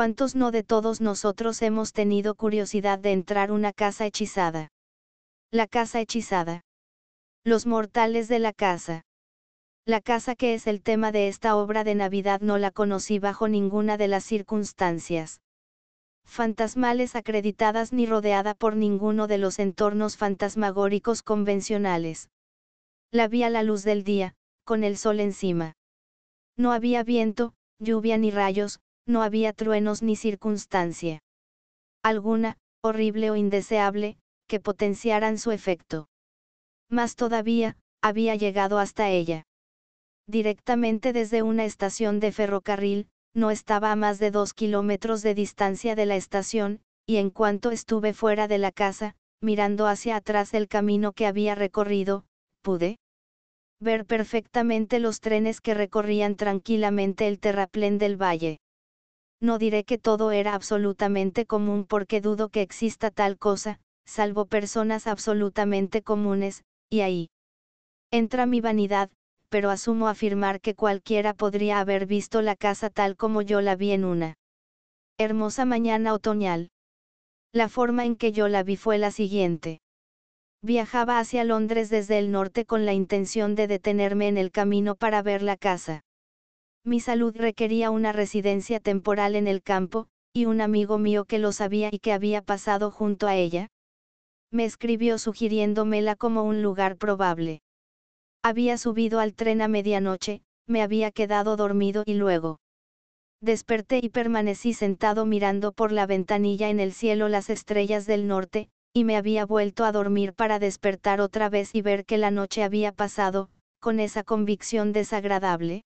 ¿Cuántos no de todos nosotros hemos tenido curiosidad de entrar una casa hechizada? La casa hechizada. Los mortales de la casa. La casa que es el tema de esta obra de Navidad no la conocí bajo ninguna de las circunstancias fantasmales acreditadas ni rodeada por ninguno de los entornos fantasmagóricos convencionales. La vi a la luz del día, con el sol encima. No había viento, lluvia ni rayos, no había truenos ni circunstancia. Alguna, horrible o indeseable, que potenciaran su efecto. Más todavía, había llegado hasta ella. Directamente desde una estación de ferrocarril, no estaba a más de dos kilómetros de distancia de la estación, y en cuanto estuve fuera de la casa, mirando hacia atrás el camino que había recorrido, pude ver perfectamente los trenes que recorrían tranquilamente el terraplén del valle. No diré que todo era absolutamente común porque dudo que exista tal cosa, salvo personas absolutamente comunes, y ahí entra mi vanidad, pero asumo afirmar que cualquiera podría haber visto la casa tal como yo la vi en una hermosa mañana otoñal. La forma en que yo la vi fue la siguiente. Viajaba hacia Londres desde el norte con la intención de detenerme en el camino para ver la casa. Mi salud requería una residencia temporal en el campo, y un amigo mío que lo sabía y que había pasado junto a ella, me escribió sugiriéndomela como un lugar probable. Había subido al tren a medianoche, me había quedado dormido y luego. Desperté y permanecí sentado mirando por la ventanilla en el cielo las estrellas del norte, y me había vuelto a dormir para despertar otra vez y ver que la noche había pasado, con esa convicción desagradable,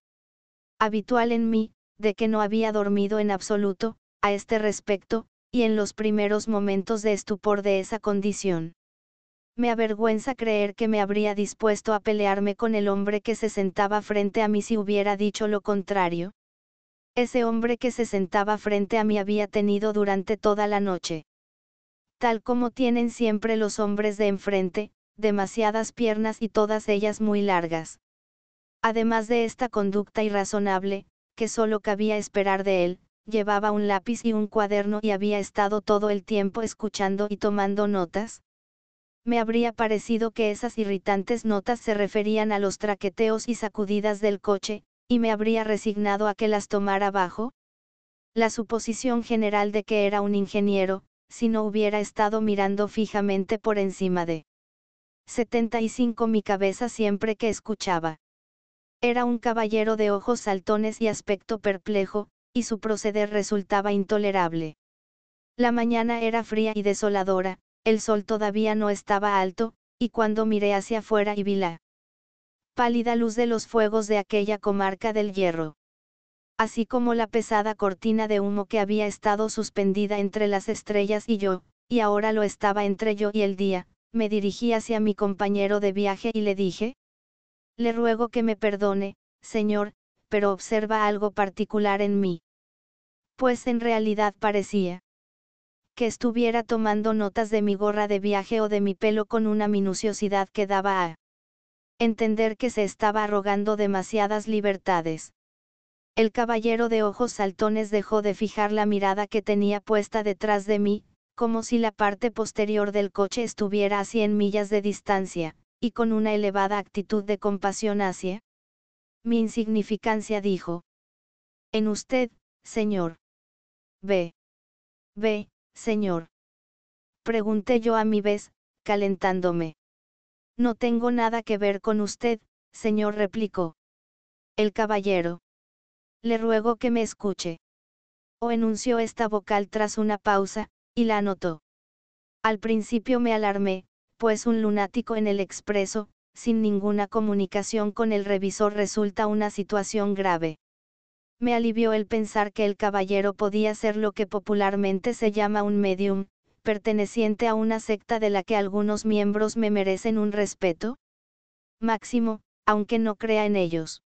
habitual en mí, de que no había dormido en absoluto, a este respecto, y en los primeros momentos de estupor de esa condición. Me avergüenza creer que me habría dispuesto a pelearme con el hombre que se sentaba frente a mí si hubiera dicho lo contrario. Ese hombre que se sentaba frente a mí había tenido durante toda la noche. Tal como tienen siempre los hombres de enfrente, demasiadas piernas y todas ellas muy largas. Además de esta conducta irrazonable, que solo cabía esperar de él, llevaba un lápiz y un cuaderno y había estado todo el tiempo escuchando y tomando notas, me habría parecido que esas irritantes notas se referían a los traqueteos y sacudidas del coche, y me habría resignado a que las tomara bajo. La suposición general de que era un ingeniero, si no hubiera estado mirando fijamente por encima de 75 mi cabeza siempre que escuchaba. Era un caballero de ojos saltones y aspecto perplejo, y su proceder resultaba intolerable. La mañana era fría y desoladora, el sol todavía no estaba alto, y cuando miré hacia afuera y vi la pálida luz de los fuegos de aquella comarca del hierro. Así como la pesada cortina de humo que había estado suspendida entre las estrellas y yo, y ahora lo estaba entre yo y el día, me dirigí hacia mi compañero de viaje y le dije, le ruego que me perdone, señor, pero observa algo particular en mí. Pues en realidad parecía, que estuviera tomando notas de mi gorra de viaje o de mi pelo con una minuciosidad que daba a entender que se estaba arrogando demasiadas libertades. El caballero de ojos saltones dejó de fijar la mirada que tenía puesta detrás de mí, como si la parte posterior del coche estuviera a cien millas de distancia, y con una elevada actitud de compasión hacia mi insignificancia dijo. En usted, señor. Ve. Ve, señor? Pregunté yo a mi vez, calentándome. No tengo nada que ver con usted, señor replicó. El caballero. Le ruego que me escuche. O enunció esta vocal tras una pausa, y la anotó. Al principio me alarmé, pues un lunático en el expreso, sin ninguna comunicación con el revisor resulta una situación grave. Me alivió el pensar que el caballero podía ser lo que popularmente se llama un medium, perteneciente a una secta de la que algunos miembros me merecen un respeto. Máximo, aunque no crea en ellos.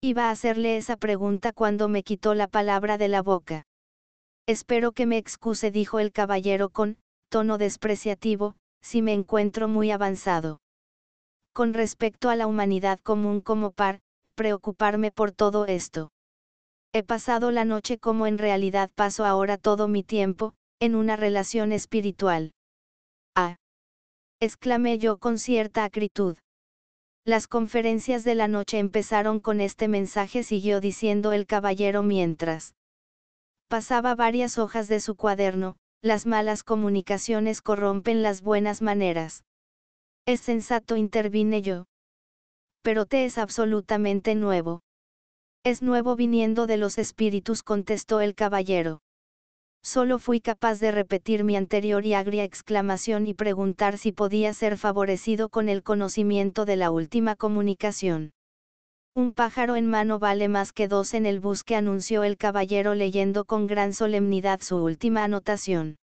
Iba a hacerle esa pregunta cuando me quitó la palabra de la boca. Espero que me excuse, dijo el caballero con tono despreciativo, si me encuentro muy avanzado. Con respecto a la humanidad común como par, preocuparme por todo esto. He pasado la noche como en realidad paso ahora todo mi tiempo, en una relación espiritual. Ah. exclamé yo con cierta acritud. Las conferencias de la noche empezaron con este mensaje, siguió diciendo el caballero mientras pasaba varias hojas de su cuaderno, las malas comunicaciones corrompen las buenas maneras. Es sensato, intervine yo. Pero te es absolutamente nuevo. Es nuevo viniendo de los espíritus, contestó el caballero. Solo fui capaz de repetir mi anterior y agria exclamación y preguntar si podía ser favorecido con el conocimiento de la última comunicación. Un pájaro en mano vale más que dos en el busque, anunció el caballero leyendo con gran solemnidad su última anotación.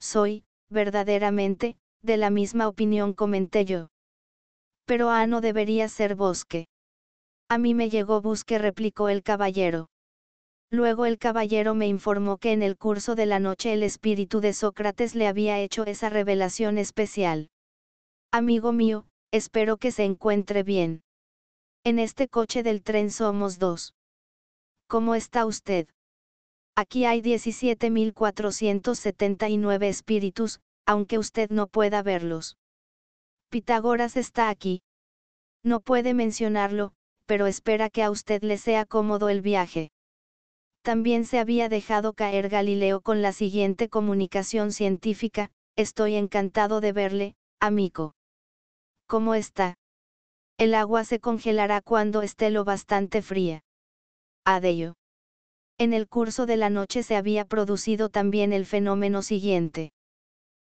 Soy, verdaderamente, de la misma opinión comenté yo. Pero A no debería ser bosque. A mí me llegó busque, replicó el caballero. Luego el caballero me informó que en el curso de la noche el espíritu de Sócrates le había hecho esa revelación especial. Amigo mío, espero que se encuentre bien. En este coche del tren somos dos. ¿Cómo está usted? Aquí hay 17.479 espíritus, aunque usted no pueda verlos. Pitágoras está aquí. No puede mencionarlo, pero espera que a usted le sea cómodo el viaje. También se había dejado caer Galileo con la siguiente comunicación científica, estoy encantado de verle, amigo. ¿Cómo está? El agua se congelará cuando esté lo bastante fría. Adello. En el curso de la noche se había producido también el fenómeno siguiente.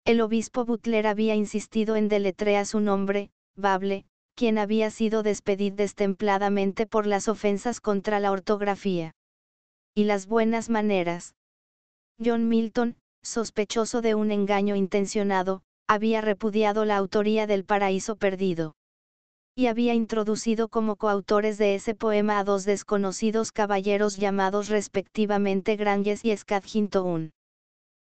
El obispo Butler había insistido en deletrear su nombre, Bable, quien había sido despedido destempladamente por las ofensas contra la ortografía. Y las buenas maneras. John Milton, sospechoso de un engaño intencionado, había repudiado la autoría del Paraíso Perdido y había introducido como coautores de ese poema a dos desconocidos caballeros llamados respectivamente Granges y Scadgington.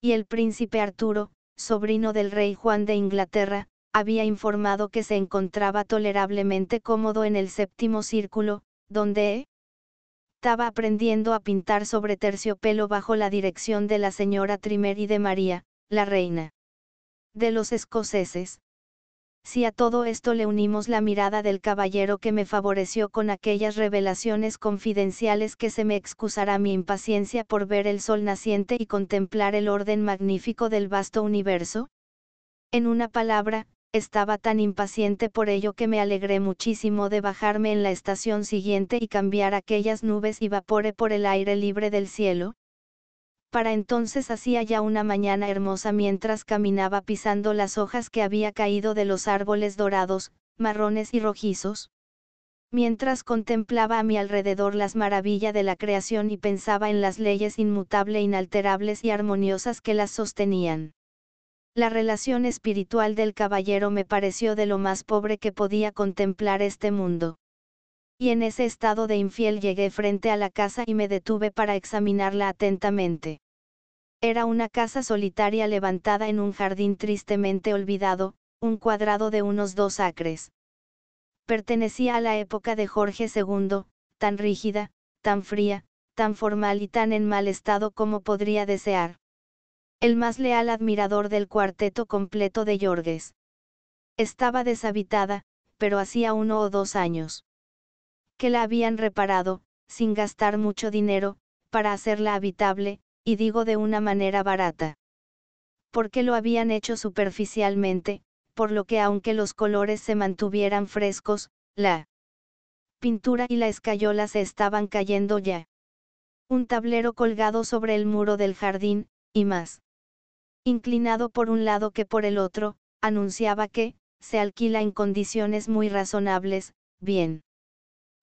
Y el príncipe Arturo, sobrino del rey Juan de Inglaterra, había informado que se encontraba tolerablemente cómodo en el séptimo círculo, donde estaba aprendiendo a pintar sobre terciopelo bajo la dirección de la señora Trimer y de María, la reina de los escoceses. Si a todo esto le unimos la mirada del caballero que me favoreció con aquellas revelaciones confidenciales que se me excusará mi impaciencia por ver el sol naciente y contemplar el orden magnífico del vasto universo? En una palabra, estaba tan impaciente por ello que me alegré muchísimo de bajarme en la estación siguiente y cambiar aquellas nubes y vapore por el aire libre del cielo, para entonces hacía ya una mañana hermosa mientras caminaba pisando las hojas que había caído de los árboles dorados, marrones y rojizos. Mientras contemplaba a mi alrededor las maravillas de la creación y pensaba en las leyes inmutables, inalterables y armoniosas que las sostenían. La relación espiritual del caballero me pareció de lo más pobre que podía contemplar este mundo. Y en ese estado de infiel llegué frente a la casa y me detuve para examinarla atentamente. Era una casa solitaria levantada en un jardín tristemente olvidado, un cuadrado de unos dos acres. Pertenecía a la época de Jorge II, tan rígida, tan fría, tan formal y tan en mal estado como podría desear. El más leal admirador del cuarteto completo de Yorgues. Estaba deshabitada, pero hacía uno o dos años. Que la habían reparado, sin gastar mucho dinero, para hacerla habitable, y digo de una manera barata. Porque lo habían hecho superficialmente, por lo que aunque los colores se mantuvieran frescos, la pintura y la escayola se estaban cayendo ya. Un tablero colgado sobre el muro del jardín, y más. Inclinado por un lado que por el otro, anunciaba que, se alquila en condiciones muy razonables, bien.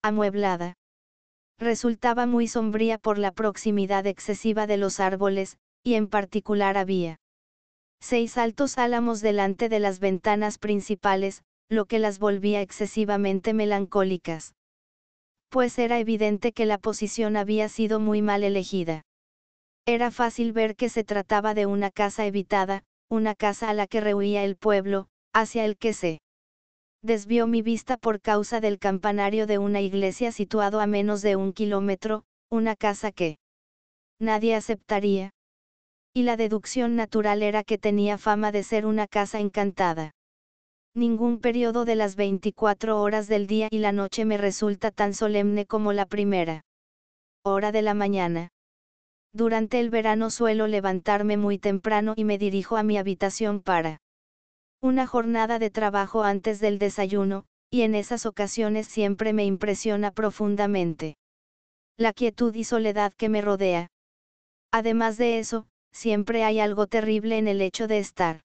Amueblada resultaba muy sombría por la proximidad excesiva de los árboles, y en particular había seis altos álamos delante de las ventanas principales, lo que las volvía excesivamente melancólicas. Pues era evidente que la posición había sido muy mal elegida. Era fácil ver que se trataba de una casa evitada, una casa a la que rehuía el pueblo, hacia el que se desvió mi vista por causa del campanario de una iglesia situado a menos de un kilómetro, una casa que nadie aceptaría. Y la deducción natural era que tenía fama de ser una casa encantada. Ningún periodo de las 24 horas del día y la noche me resulta tan solemne como la primera. Hora de la mañana. Durante el verano suelo levantarme muy temprano y me dirijo a mi habitación para una jornada de trabajo antes del desayuno, y en esas ocasiones siempre me impresiona profundamente la quietud y soledad que me rodea. Además de eso, siempre hay algo terrible en el hecho de estar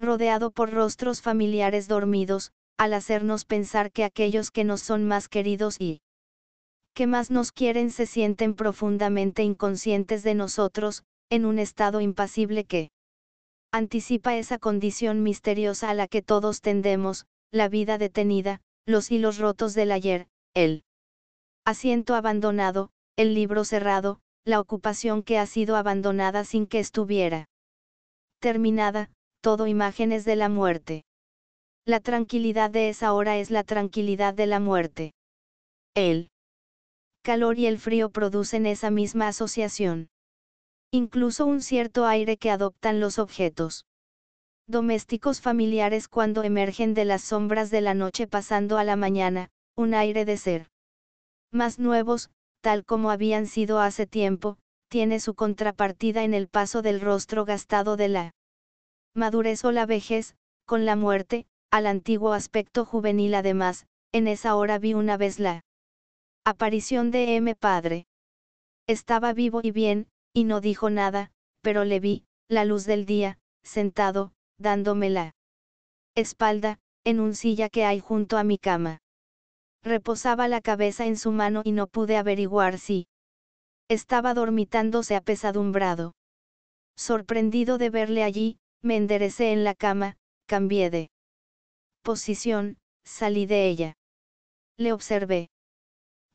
rodeado por rostros familiares dormidos, al hacernos pensar que aquellos que nos son más queridos y que más nos quieren se sienten profundamente inconscientes de nosotros, en un estado impasible que anticipa esa condición misteriosa a la que todos tendemos, la vida detenida, los hilos rotos del ayer, el asiento abandonado, el libro cerrado, la ocupación que ha sido abandonada sin que estuviera terminada, todo imágenes de la muerte. La tranquilidad de esa hora es la tranquilidad de la muerte. El calor y el frío producen esa misma asociación. Incluso un cierto aire que adoptan los objetos domésticos familiares cuando emergen de las sombras de la noche pasando a la mañana, un aire de ser más nuevos, tal como habían sido hace tiempo, tiene su contrapartida en el paso del rostro gastado de la madurez o la vejez, con la muerte, al antiguo aspecto juvenil además, en esa hora vi una vez la aparición de M. Padre. Estaba vivo y bien, y no dijo nada, pero le vi, la luz del día, sentado, dándome la espalda, en un silla que hay junto a mi cama. Reposaba la cabeza en su mano y no pude averiguar si estaba dormitándose apesadumbrado. Sorprendido de verle allí, me enderecé en la cama, cambié de posición, salí de ella. Le observé.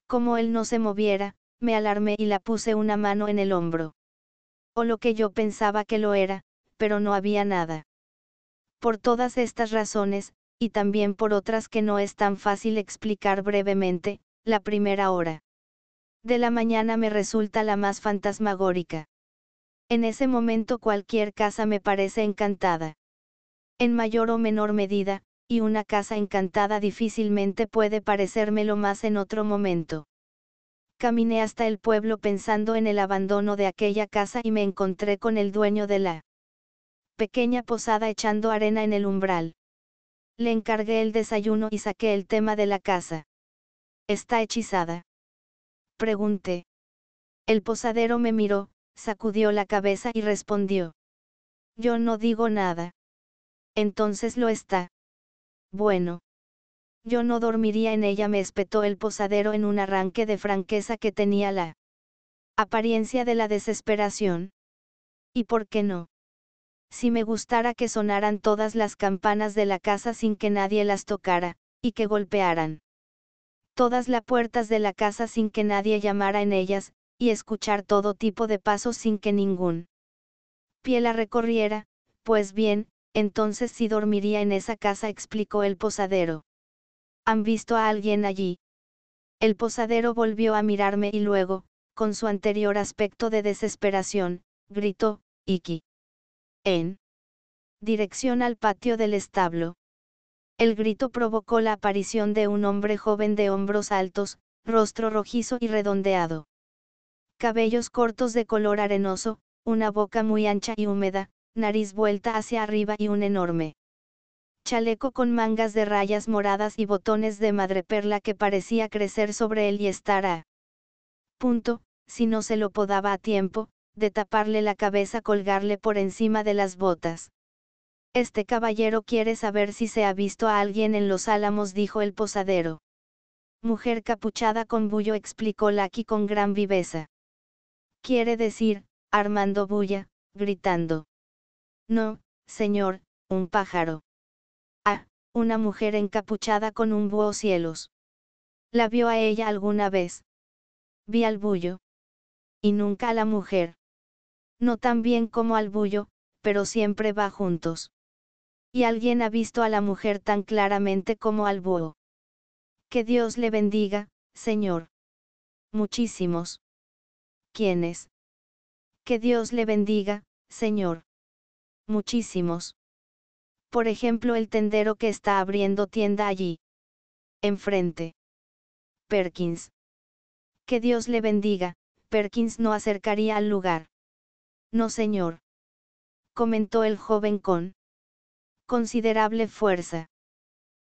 Como él no se moviera, me alarmé y la puse una mano en el hombro. O lo que yo pensaba que lo era, pero no había nada. Por todas estas razones, y también por otras que no es tan fácil explicar brevemente, la primera hora de la mañana me resulta la más fantasmagórica. En ese momento cualquier casa me parece encantada. En mayor o menor medida, y una casa encantada difícilmente puede parecérmelo más en otro momento. Caminé hasta el pueblo pensando en el abandono de aquella casa y me encontré con el dueño de la pequeña posada echando arena en el umbral. Le encargué el desayuno y saqué el tema de la casa. ¿Está hechizada? Pregunté. El posadero me miró, sacudió la cabeza y respondió. Yo no digo nada. Entonces lo está. Bueno. Yo no dormiría en ella, me espetó el posadero en un arranque de franqueza que tenía la apariencia de la desesperación. ¿Y por qué no? Si me gustara que sonaran todas las campanas de la casa sin que nadie las tocara, y que golpearan todas las puertas de la casa sin que nadie llamara en ellas, y escuchar todo tipo de pasos sin que ningún pie la recorriera, pues bien, entonces sí dormiría en esa casa, explicó el posadero. ¿Han visto a alguien allí? El posadero volvió a mirarme y luego, con su anterior aspecto de desesperación, gritó, Iki. En dirección al patio del establo. El grito provocó la aparición de un hombre joven de hombros altos, rostro rojizo y redondeado cabellos cortos de color arenoso, una boca muy ancha y húmeda, nariz vuelta hacia arriba y un enorme chaleco con mangas de rayas moradas y botones de madreperla que parecía crecer sobre él y estar a punto, si no se lo podaba a tiempo, de taparle la cabeza colgarle por encima de las botas. Este caballero quiere saber si se ha visto a alguien en los álamos, dijo el posadero. Mujer capuchada con bullo, explicó Laki con gran viveza. Quiere decir, Armando bulla, gritando. No, señor, un pájaro. Una mujer encapuchada con un búho cielos. ¿La vio a ella alguna vez? Vi al bullo. Y nunca a la mujer. No tan bien como al bullo, pero siempre va juntos. Y alguien ha visto a la mujer tan claramente como al búho. Que Dios le bendiga, señor. Muchísimos. ¿Quiénes? Que Dios le bendiga, señor. Muchísimos. Por ejemplo, el tendero que está abriendo tienda allí. Enfrente. Perkins. Que Dios le bendiga, Perkins no acercaría al lugar. No señor. Comentó el joven con considerable fuerza.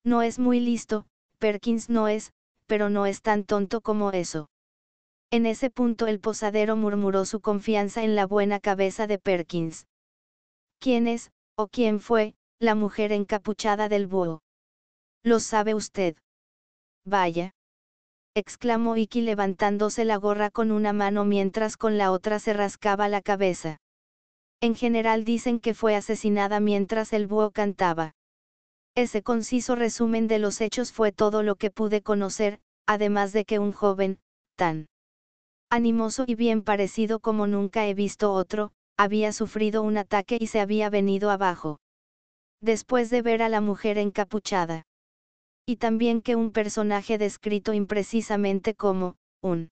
No es muy listo, Perkins no es, pero no es tan tonto como eso. En ese punto el posadero murmuró su confianza en la buena cabeza de Perkins. ¿Quién es, o quién fue, la mujer encapuchada del búho? Lo sabe usted. Vaya. exclamó Iki levantándose la gorra con una mano mientras con la otra se rascaba la cabeza. En general dicen que fue asesinada mientras el búho cantaba. Ese conciso resumen de los hechos fue todo lo que pude conocer, además de que un joven, tan animoso y bien parecido como nunca he visto otro, había sufrido un ataque y se había venido abajo. Después de ver a la mujer encapuchada. Y también que un personaje descrito imprecisamente como, un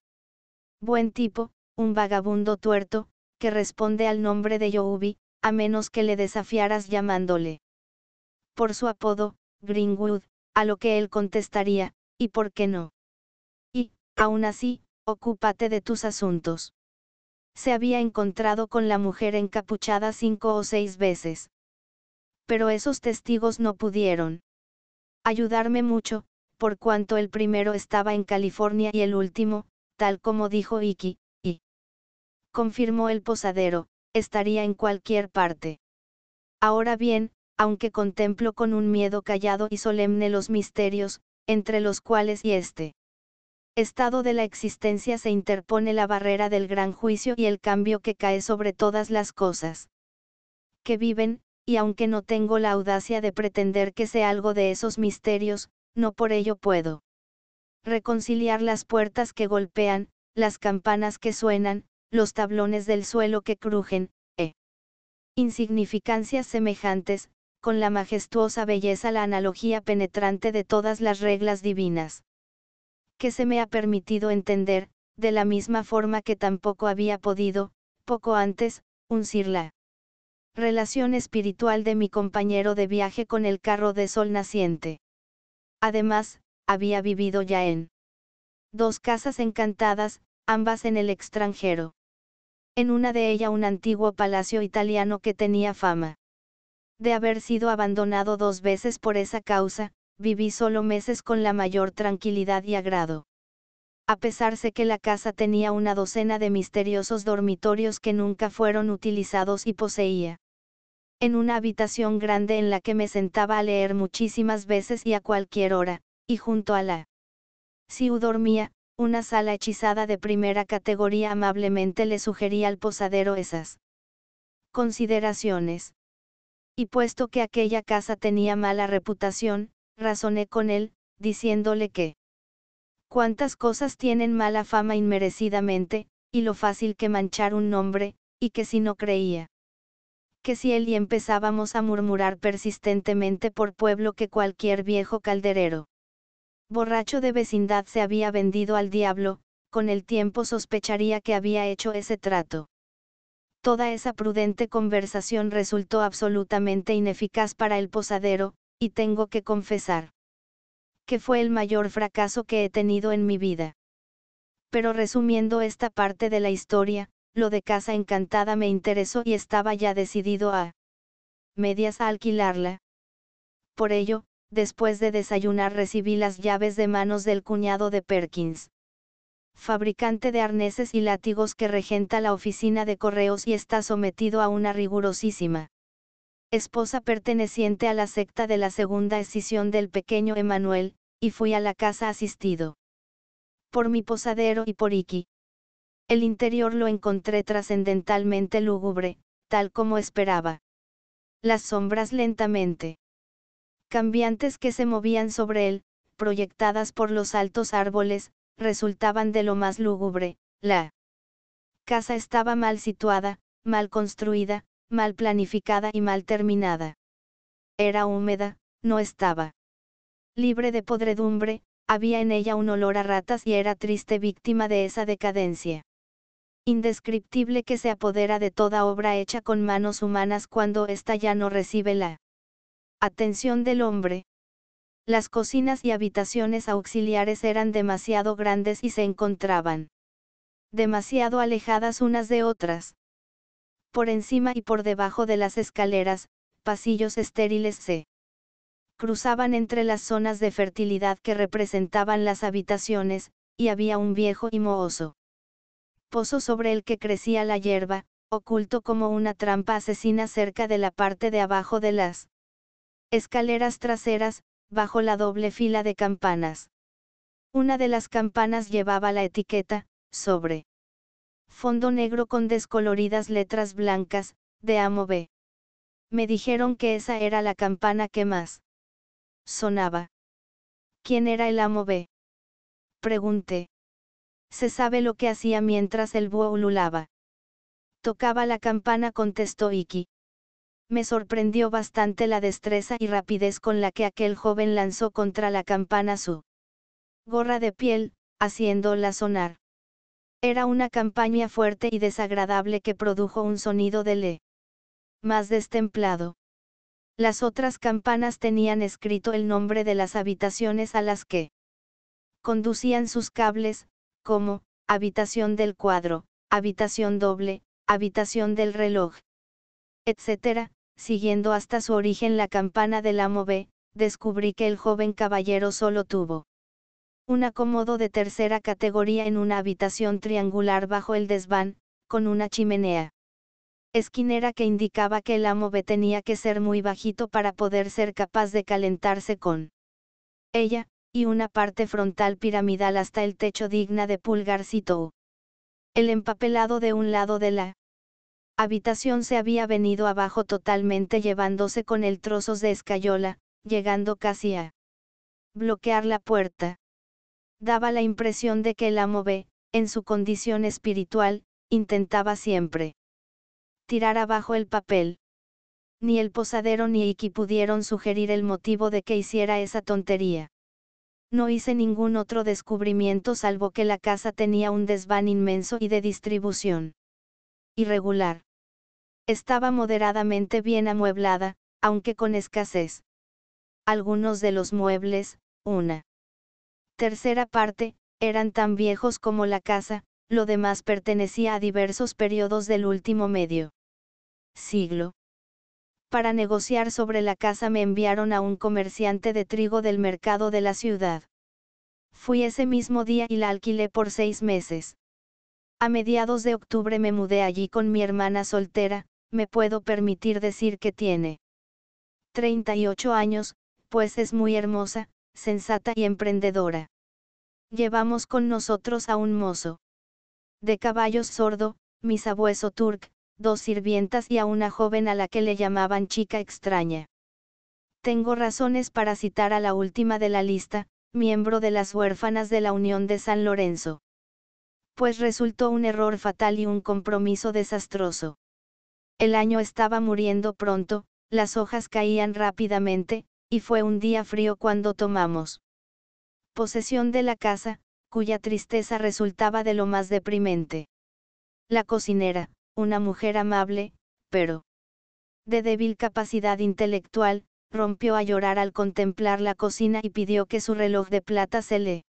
buen tipo, un vagabundo tuerto, que responde al nombre de Youbi, a menos que le desafiaras llamándole por su apodo, Greenwood, a lo que él contestaría, ¿y por qué no? Y, aún así, ocúpate de tus asuntos. Se había encontrado con la mujer encapuchada cinco o seis veces. Pero esos testigos no pudieron ayudarme mucho, por cuanto el primero estaba en California y el último, tal como dijo Iki, y confirmó el posadero, estaría en cualquier parte. Ahora bien, aunque contemplo con un miedo callado y solemne los misterios, entre los cuales y este estado de la existencia se interpone la barrera del gran juicio y el cambio que cae sobre todas las cosas que viven, y aunque no tengo la audacia de pretender que sé algo de esos misterios, no por ello puedo reconciliar las puertas que golpean, las campanas que suenan, los tablones del suelo que crujen, e insignificancias semejantes, con la majestuosa belleza la analogía penetrante de todas las reglas divinas. Que se me ha permitido entender, de la misma forma que tampoco había podido, poco antes, uncir la relación espiritual de mi compañero de viaje con el carro de sol naciente. Además, había vivido ya en dos casas encantadas, ambas en el extranjero. En una de ellas un antiguo palacio italiano que tenía fama de haber sido abandonado dos veces por esa causa, viví solo meses con la mayor tranquilidad y agrado. A pesar de que la casa tenía una docena de misteriosos dormitorios que nunca fueron utilizados y poseía. En una habitación grande en la que me sentaba a leer muchísimas veces y a cualquier hora, y junto a la Siu dormía, una sala hechizada de primera categoría amablemente le sugería al posadero esas consideraciones y puesto que aquella casa tenía mala reputación, razoné con él, diciéndole que cuántas cosas tienen mala fama inmerecidamente, y lo fácil que manchar un nombre, y que si no creía. Que si él y empezábamos a murmurar persistentemente por pueblo que cualquier viejo calderero. Borracho de vecindad se había vendido al diablo, con el tiempo sospecharía que había hecho ese trato. Toda esa prudente conversación resultó absolutamente ineficaz para el posadero, y tengo que confesar que fue el mayor fracaso que he tenido en mi vida. Pero resumiendo esta parte de la historia, lo de Casa Encantada me interesó y estaba ya decidido a medias a alquilarla. Por ello, después de desayunar recibí las llaves de manos del cuñado de Perkins fabricante de arneses y látigos que regenta la oficina de correos y está sometido a una rigurosísima esposa perteneciente a la secta de la segunda escisión del pequeño Emanuel, y fui a la casa asistido por mi posadero y por Iki. El interior lo encontré trascendentalmente lúgubre, tal como esperaba. Las sombras lentamente cambiantes que se movían sobre él, proyectadas por los altos árboles, resultaban de lo más lúgubre, la casa estaba mal situada, mal construida, mal planificada y mal terminada. Era húmeda, no estaba libre de podredumbre, había en ella un olor a ratas y era triste víctima de esa decadencia. indescriptible que se apodera de toda obra hecha con manos humanas cuando ésta ya no recibe la atención del hombre. Las cocinas y habitaciones auxiliares eran demasiado grandes y se encontraban demasiado alejadas unas de otras. Por encima y por debajo de las escaleras, pasillos estériles se cruzaban entre las zonas de fertilidad que representaban las habitaciones, y había un viejo y mohoso pozo sobre el que crecía la hierba, oculto como una trampa asesina cerca de la parte de abajo de las escaleras traseras, bajo la doble fila de campanas. Una de las campanas llevaba la etiqueta, sobre fondo negro con descoloridas letras blancas, de Amo B. Me dijeron que esa era la campana que más sonaba. ¿Quién era el Amo B? Pregunté. Se sabe lo que hacía mientras el búho ululaba. Tocaba la campana, contestó Iki. Me sorprendió bastante la destreza y rapidez con la que aquel joven lanzó contra la campana su gorra de piel, haciéndola sonar. Era una campaña fuerte y desagradable que produjo un sonido de le más destemplado. Las otras campanas tenían escrito el nombre de las habitaciones a las que conducían sus cables, como, habitación del cuadro, habitación doble, habitación del reloj, etc., siguiendo hasta su origen la campana del amo B, descubrí que el joven caballero solo tuvo un acomodo de tercera categoría en una habitación triangular bajo el desván, con una chimenea esquinera que indicaba que el amo B tenía que ser muy bajito para poder ser capaz de calentarse con ella, y una parte frontal piramidal hasta el techo digna de pulgarcito. El empapelado de un lado de la habitación se había venido abajo totalmente llevándose con el trozos de escayola, llegando casi a bloquear la puerta. Daba la impresión de que el amo B, en su condición espiritual, intentaba siempre tirar abajo el papel. Ni el posadero ni Iki pudieron sugerir el motivo de que hiciera esa tontería. No hice ningún otro descubrimiento salvo que la casa tenía un desván inmenso y de distribución irregular. Estaba moderadamente bien amueblada, aunque con escasez. Algunos de los muebles, una tercera parte, eran tan viejos como la casa, lo demás pertenecía a diversos periodos del último medio siglo. Para negociar sobre la casa me enviaron a un comerciante de trigo del mercado de la ciudad. Fui ese mismo día y la alquilé por seis meses. A mediados de octubre me mudé allí con mi hermana soltera, me puedo permitir decir que tiene 38 años, pues es muy hermosa, sensata y emprendedora. Llevamos con nosotros a un mozo. De caballos sordo, mi sabueso turk, dos sirvientas y a una joven a la que le llamaban chica extraña. Tengo razones para citar a la última de la lista, miembro de las huérfanas de la Unión de San Lorenzo. Pues resultó un error fatal y un compromiso desastroso. El año estaba muriendo pronto, las hojas caían rápidamente, y fue un día frío cuando tomamos posesión de la casa, cuya tristeza resultaba de lo más deprimente. La cocinera, una mujer amable, pero de débil capacidad intelectual, rompió a llorar al contemplar la cocina y pidió que su reloj de plata se le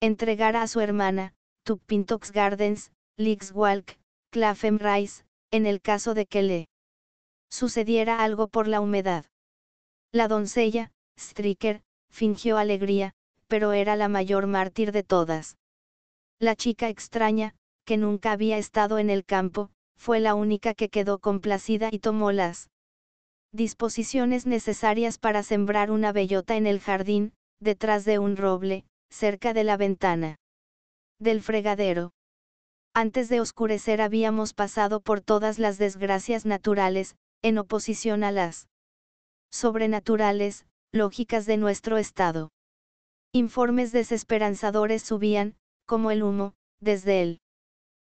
entregara a su hermana, Tupintox Gardens, Leaks Walk, Clapham Rise, en el caso de que le sucediera algo por la humedad. La doncella, Stricker, fingió alegría, pero era la mayor mártir de todas. La chica extraña, que nunca había estado en el campo, fue la única que quedó complacida y tomó las disposiciones necesarias para sembrar una bellota en el jardín, detrás de un roble, cerca de la ventana del fregadero. Antes de oscurecer habíamos pasado por todas las desgracias naturales, en oposición a las sobrenaturales, lógicas de nuestro estado. Informes desesperanzadores subían, como el humo, desde él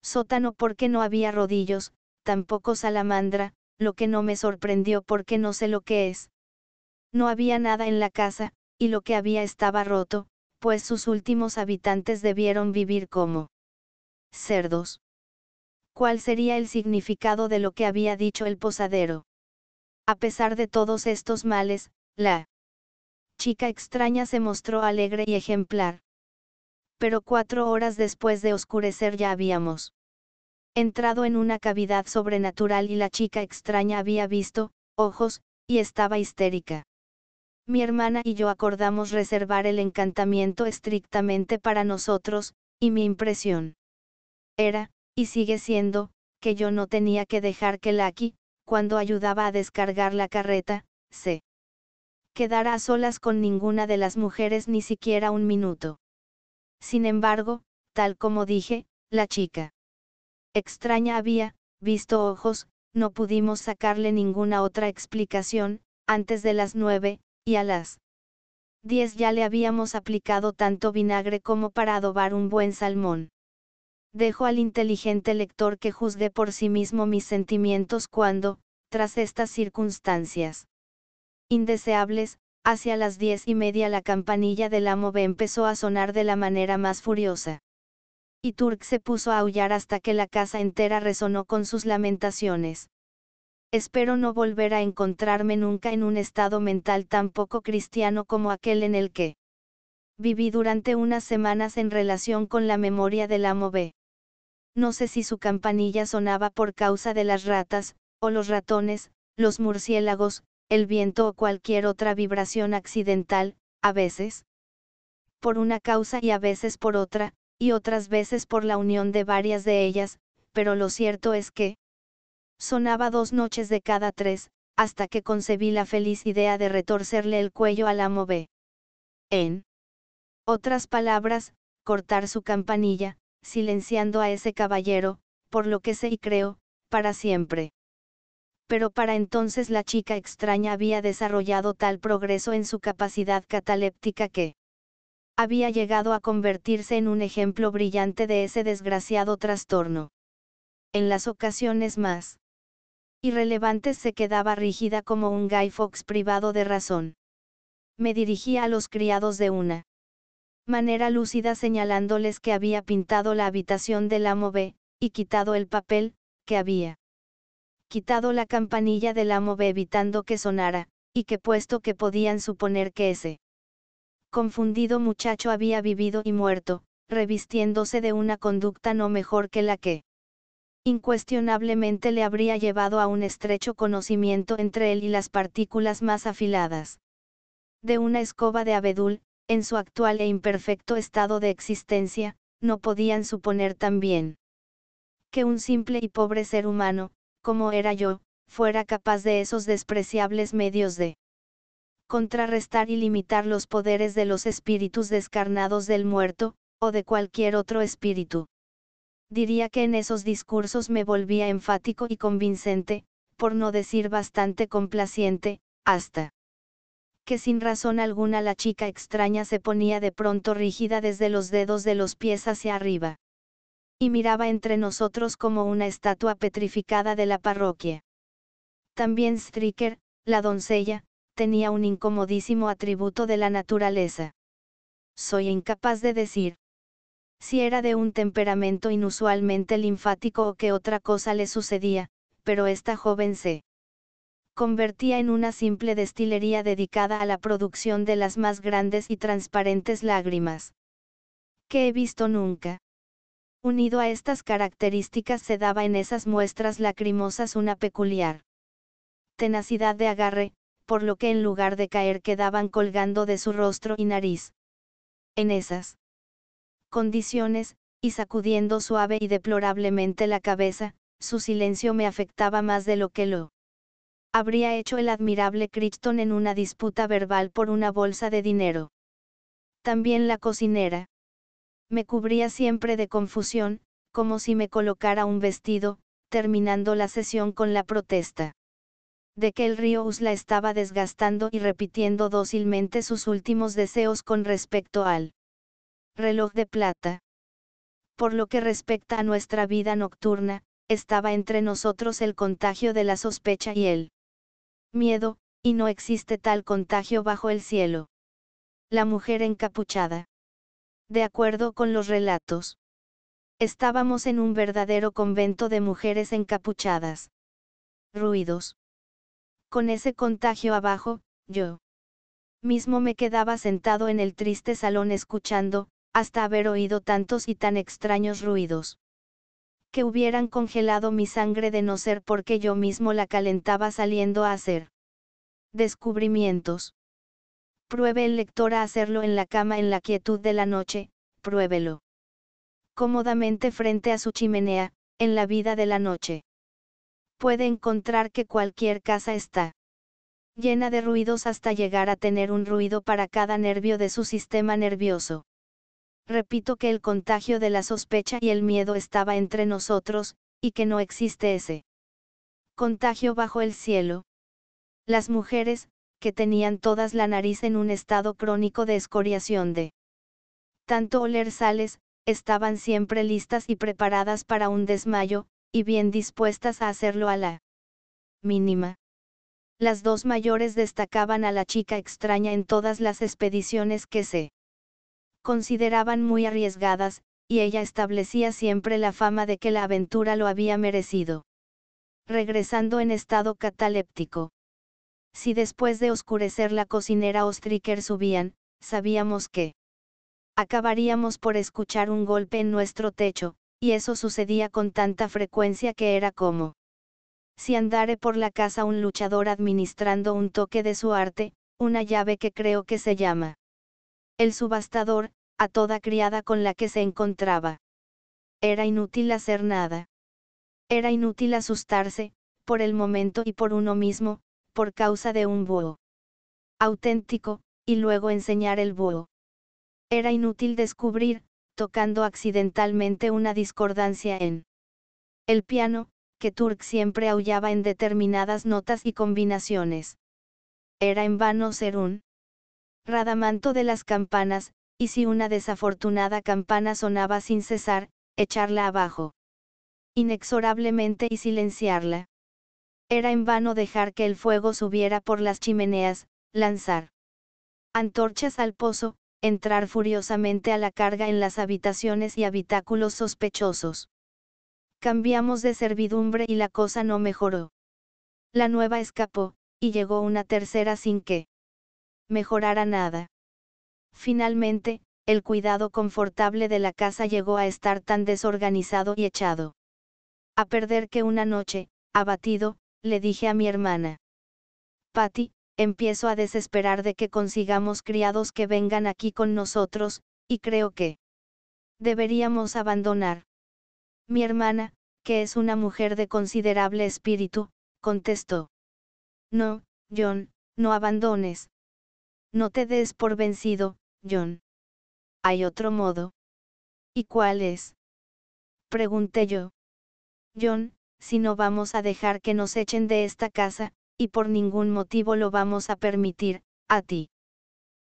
sótano porque no había rodillos, tampoco salamandra, lo que no me sorprendió porque no sé lo que es. No había nada en la casa, y lo que había estaba roto, pues sus últimos habitantes debieron vivir como cerdos. ¿Cuál sería el significado de lo que había dicho el posadero? A pesar de todos estos males, la chica extraña se mostró alegre y ejemplar. Pero cuatro horas después de oscurecer ya habíamos entrado en una cavidad sobrenatural y la chica extraña había visto, ojos, y estaba histérica. Mi hermana y yo acordamos reservar el encantamiento estrictamente para nosotros, y mi impresión era, y sigue siendo, que yo no tenía que dejar que Lucky, cuando ayudaba a descargar la carreta, se quedara a solas con ninguna de las mujeres ni siquiera un minuto. Sin embargo, tal como dije, la chica extraña había, visto ojos, no pudimos sacarle ninguna otra explicación, antes de las nueve, y a las diez ya le habíamos aplicado tanto vinagre como para adobar un buen salmón. Dejo al inteligente lector que juzgue por sí mismo mis sentimientos cuando, tras estas circunstancias indeseables, hacia las diez y media la campanilla del amo B empezó a sonar de la manera más furiosa. Y Turk se puso a aullar hasta que la casa entera resonó con sus lamentaciones. Espero no volver a encontrarme nunca en un estado mental tan poco cristiano como aquel en el que viví durante unas semanas en relación con la memoria del amo B. No sé si su campanilla sonaba por causa de las ratas, o los ratones, los murciélagos, el viento o cualquier otra vibración accidental, a veces por una causa y a veces por otra, y otras veces por la unión de varias de ellas, pero lo cierto es que, Sonaba dos noches de cada tres, hasta que concebí la feliz idea de retorcerle el cuello al amo B. En otras palabras, cortar su campanilla, silenciando a ese caballero, por lo que sé y creo, para siempre. Pero para entonces la chica extraña había desarrollado tal progreso en su capacidad cataléptica que había llegado a convertirse en un ejemplo brillante de ese desgraciado trastorno. En las ocasiones más irrelevantes se quedaba rígida como un Guy Fox privado de razón. Me dirigía a los criados de una manera lúcida señalándoles que había pintado la habitación del amo B, y quitado el papel, que había quitado la campanilla del amo B evitando que sonara, y que puesto que podían suponer que ese confundido muchacho había vivido y muerto, revistiéndose de una conducta no mejor que la que incuestionablemente le habría llevado a un estrecho conocimiento entre él y las partículas más afiladas. De una escoba de abedul, en su actual e imperfecto estado de existencia, no podían suponer también que un simple y pobre ser humano, como era yo, fuera capaz de esos despreciables medios de contrarrestar y limitar los poderes de los espíritus descarnados del muerto, o de cualquier otro espíritu diría que en esos discursos me volvía enfático y convincente, por no decir bastante complaciente, hasta que sin razón alguna la chica extraña se ponía de pronto rígida desde los dedos de los pies hacia arriba. Y miraba entre nosotros como una estatua petrificada de la parroquia. También Stricker, la doncella, tenía un incomodísimo atributo de la naturaleza. Soy incapaz de decir si era de un temperamento inusualmente linfático o qué otra cosa le sucedía, pero esta joven se convertía en una simple destilería dedicada a la producción de las más grandes y transparentes lágrimas. Que he visto nunca. Unido a estas características se daba en esas muestras lacrimosas una peculiar tenacidad de agarre, por lo que en lugar de caer quedaban colgando de su rostro y nariz. En esas condiciones, y sacudiendo suave y deplorablemente la cabeza, su silencio me afectaba más de lo que lo habría hecho el admirable Crichton en una disputa verbal por una bolsa de dinero. También la cocinera. Me cubría siempre de confusión, como si me colocara un vestido, terminando la sesión con la protesta. De que el río Usla estaba desgastando y repitiendo dócilmente sus últimos deseos con respecto al reloj de plata. Por lo que respecta a nuestra vida nocturna, estaba entre nosotros el contagio de la sospecha y el miedo, y no existe tal contagio bajo el cielo. La mujer encapuchada. De acuerdo con los relatos Estábamos en un verdadero convento de mujeres encapuchadas. Ruidos. Con ese contagio abajo, yo mismo me quedaba sentado en el triste salón escuchando, hasta haber oído tantos y tan extraños ruidos. Que hubieran congelado mi sangre de no ser porque yo mismo la calentaba saliendo a hacer descubrimientos. Pruebe el lector a hacerlo en la cama en la quietud de la noche, pruébelo. Cómodamente frente a su chimenea, en la vida de la noche. Puede encontrar que cualquier casa está llena de ruidos hasta llegar a tener un ruido para cada nervio de su sistema nervioso. Repito que el contagio de la sospecha y el miedo estaba entre nosotros, y que no existe ese contagio bajo el cielo. Las mujeres, que tenían todas la nariz en un estado crónico de escoriación de tanto oler sales, estaban siempre listas y preparadas para un desmayo, y bien dispuestas a hacerlo a la mínima. Las dos mayores destacaban a la chica extraña en todas las expediciones que se consideraban muy arriesgadas, y ella establecía siempre la fama de que la aventura lo había merecido. Regresando en estado cataléptico. Si después de oscurecer la cocinera o Stricker subían, sabíamos que acabaríamos por escuchar un golpe en nuestro techo, y eso sucedía con tanta frecuencia que era como si andare por la casa un luchador administrando un toque de su arte, una llave que creo que se llama el subastador, a toda criada con la que se encontraba. Era inútil hacer nada. Era inútil asustarse, por el momento y por uno mismo, por causa de un búho auténtico, y luego enseñar el búho. Era inútil descubrir, tocando accidentalmente una discordancia en el piano, que Turk siempre aullaba en determinadas notas y combinaciones. Era en vano ser un radamanto de las campanas, y si una desafortunada campana sonaba sin cesar, echarla abajo. Inexorablemente y silenciarla. Era en vano dejar que el fuego subiera por las chimeneas, lanzar antorchas al pozo, entrar furiosamente a la carga en las habitaciones y habitáculos sospechosos. Cambiamos de servidumbre y la cosa no mejoró. La nueva escapó, y llegó una tercera sin que mejorara nada. Finalmente, el cuidado confortable de la casa llegó a estar tan desorganizado y echado a perder que una noche, abatido, le dije a mi hermana. Patty, empiezo a desesperar de que consigamos criados que vengan aquí con nosotros, y creo que deberíamos abandonar. Mi hermana, que es una mujer de considerable espíritu, contestó. No, John, no abandones. No te des por vencido, John. Hay otro modo. ¿Y cuál es? Pregunté yo. John, si no vamos a dejar que nos echen de esta casa, y por ningún motivo lo vamos a permitir, a ti.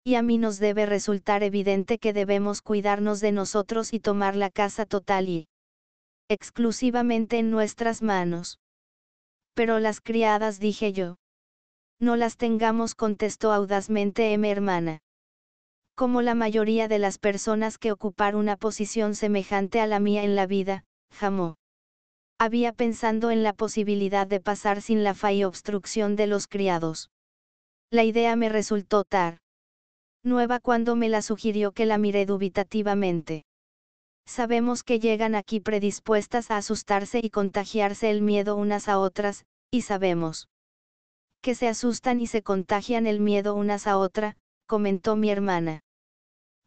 Y a mí nos debe resultar evidente que debemos cuidarnos de nosotros y tomar la casa total y exclusivamente en nuestras manos. Pero las criadas dije yo. No las tengamos, contestó audazmente mi hermana. Como la mayoría de las personas que ocupar una posición semejante a la mía en la vida, jamó. Había pensando en la posibilidad de pasar sin la fa y obstrucción de los criados. La idea me resultó tar nueva cuando me la sugirió que la miré dubitativamente. Sabemos que llegan aquí predispuestas a asustarse y contagiarse el miedo unas a otras, y sabemos que se asustan y se contagian el miedo unas a otra, comentó mi hermana.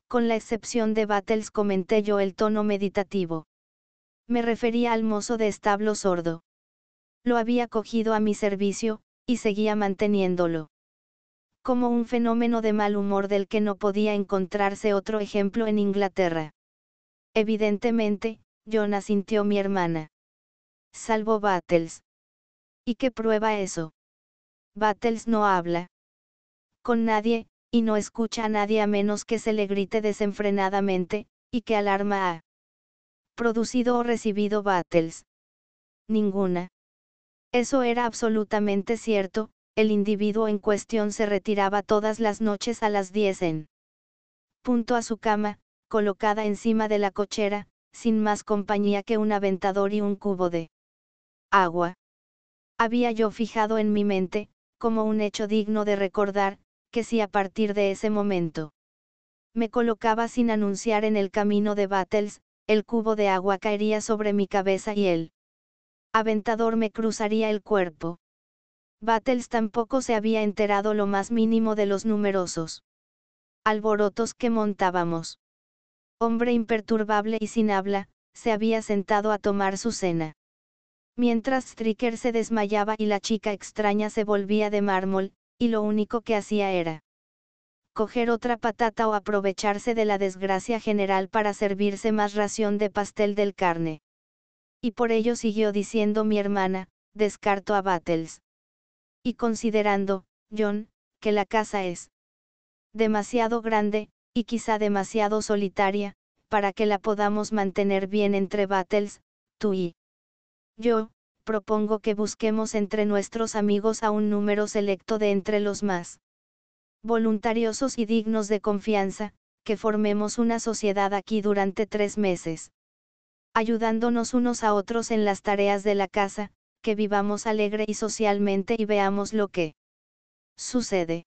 Con la excepción de Battles comenté yo el tono meditativo. Me refería al mozo de establo sordo. Lo había cogido a mi servicio, y seguía manteniéndolo. Como un fenómeno de mal humor del que no podía encontrarse otro ejemplo en Inglaterra. Evidentemente, John asintió mi hermana. Salvo Battles. ¿Y qué prueba eso? Battles no habla. Con nadie, y no escucha a nadie a menos que se le grite desenfrenadamente, y que alarma a producido o recibido Battles. Ninguna. Eso era absolutamente cierto, el individuo en cuestión se retiraba todas las noches a las 10 en punto a su cama, colocada encima de la cochera, sin más compañía que un aventador y un cubo de agua. Había yo fijado en mi mente, como un hecho digno de recordar, que si a partir de ese momento me colocaba sin anunciar en el camino de Battles, el cubo de agua caería sobre mi cabeza y el aventador me cruzaría el cuerpo. Battles tampoco se había enterado lo más mínimo de los numerosos alborotos que montábamos. Hombre imperturbable y sin habla, se había sentado a tomar su cena. Mientras Stricker se desmayaba y la chica extraña se volvía de mármol, y lo único que hacía era coger otra patata o aprovecharse de la desgracia general para servirse más ración de pastel del carne. Y por ello siguió diciendo mi hermana, descarto a Battles. Y considerando, John, que la casa es demasiado grande, y quizá demasiado solitaria, para que la podamos mantener bien entre Battles, tú y yo, propongo que busquemos entre nuestros amigos a un número selecto de entre los más voluntariosos y dignos de confianza, que formemos una sociedad aquí durante tres meses. Ayudándonos unos a otros en las tareas de la casa, que vivamos alegre y socialmente y veamos lo que sucede.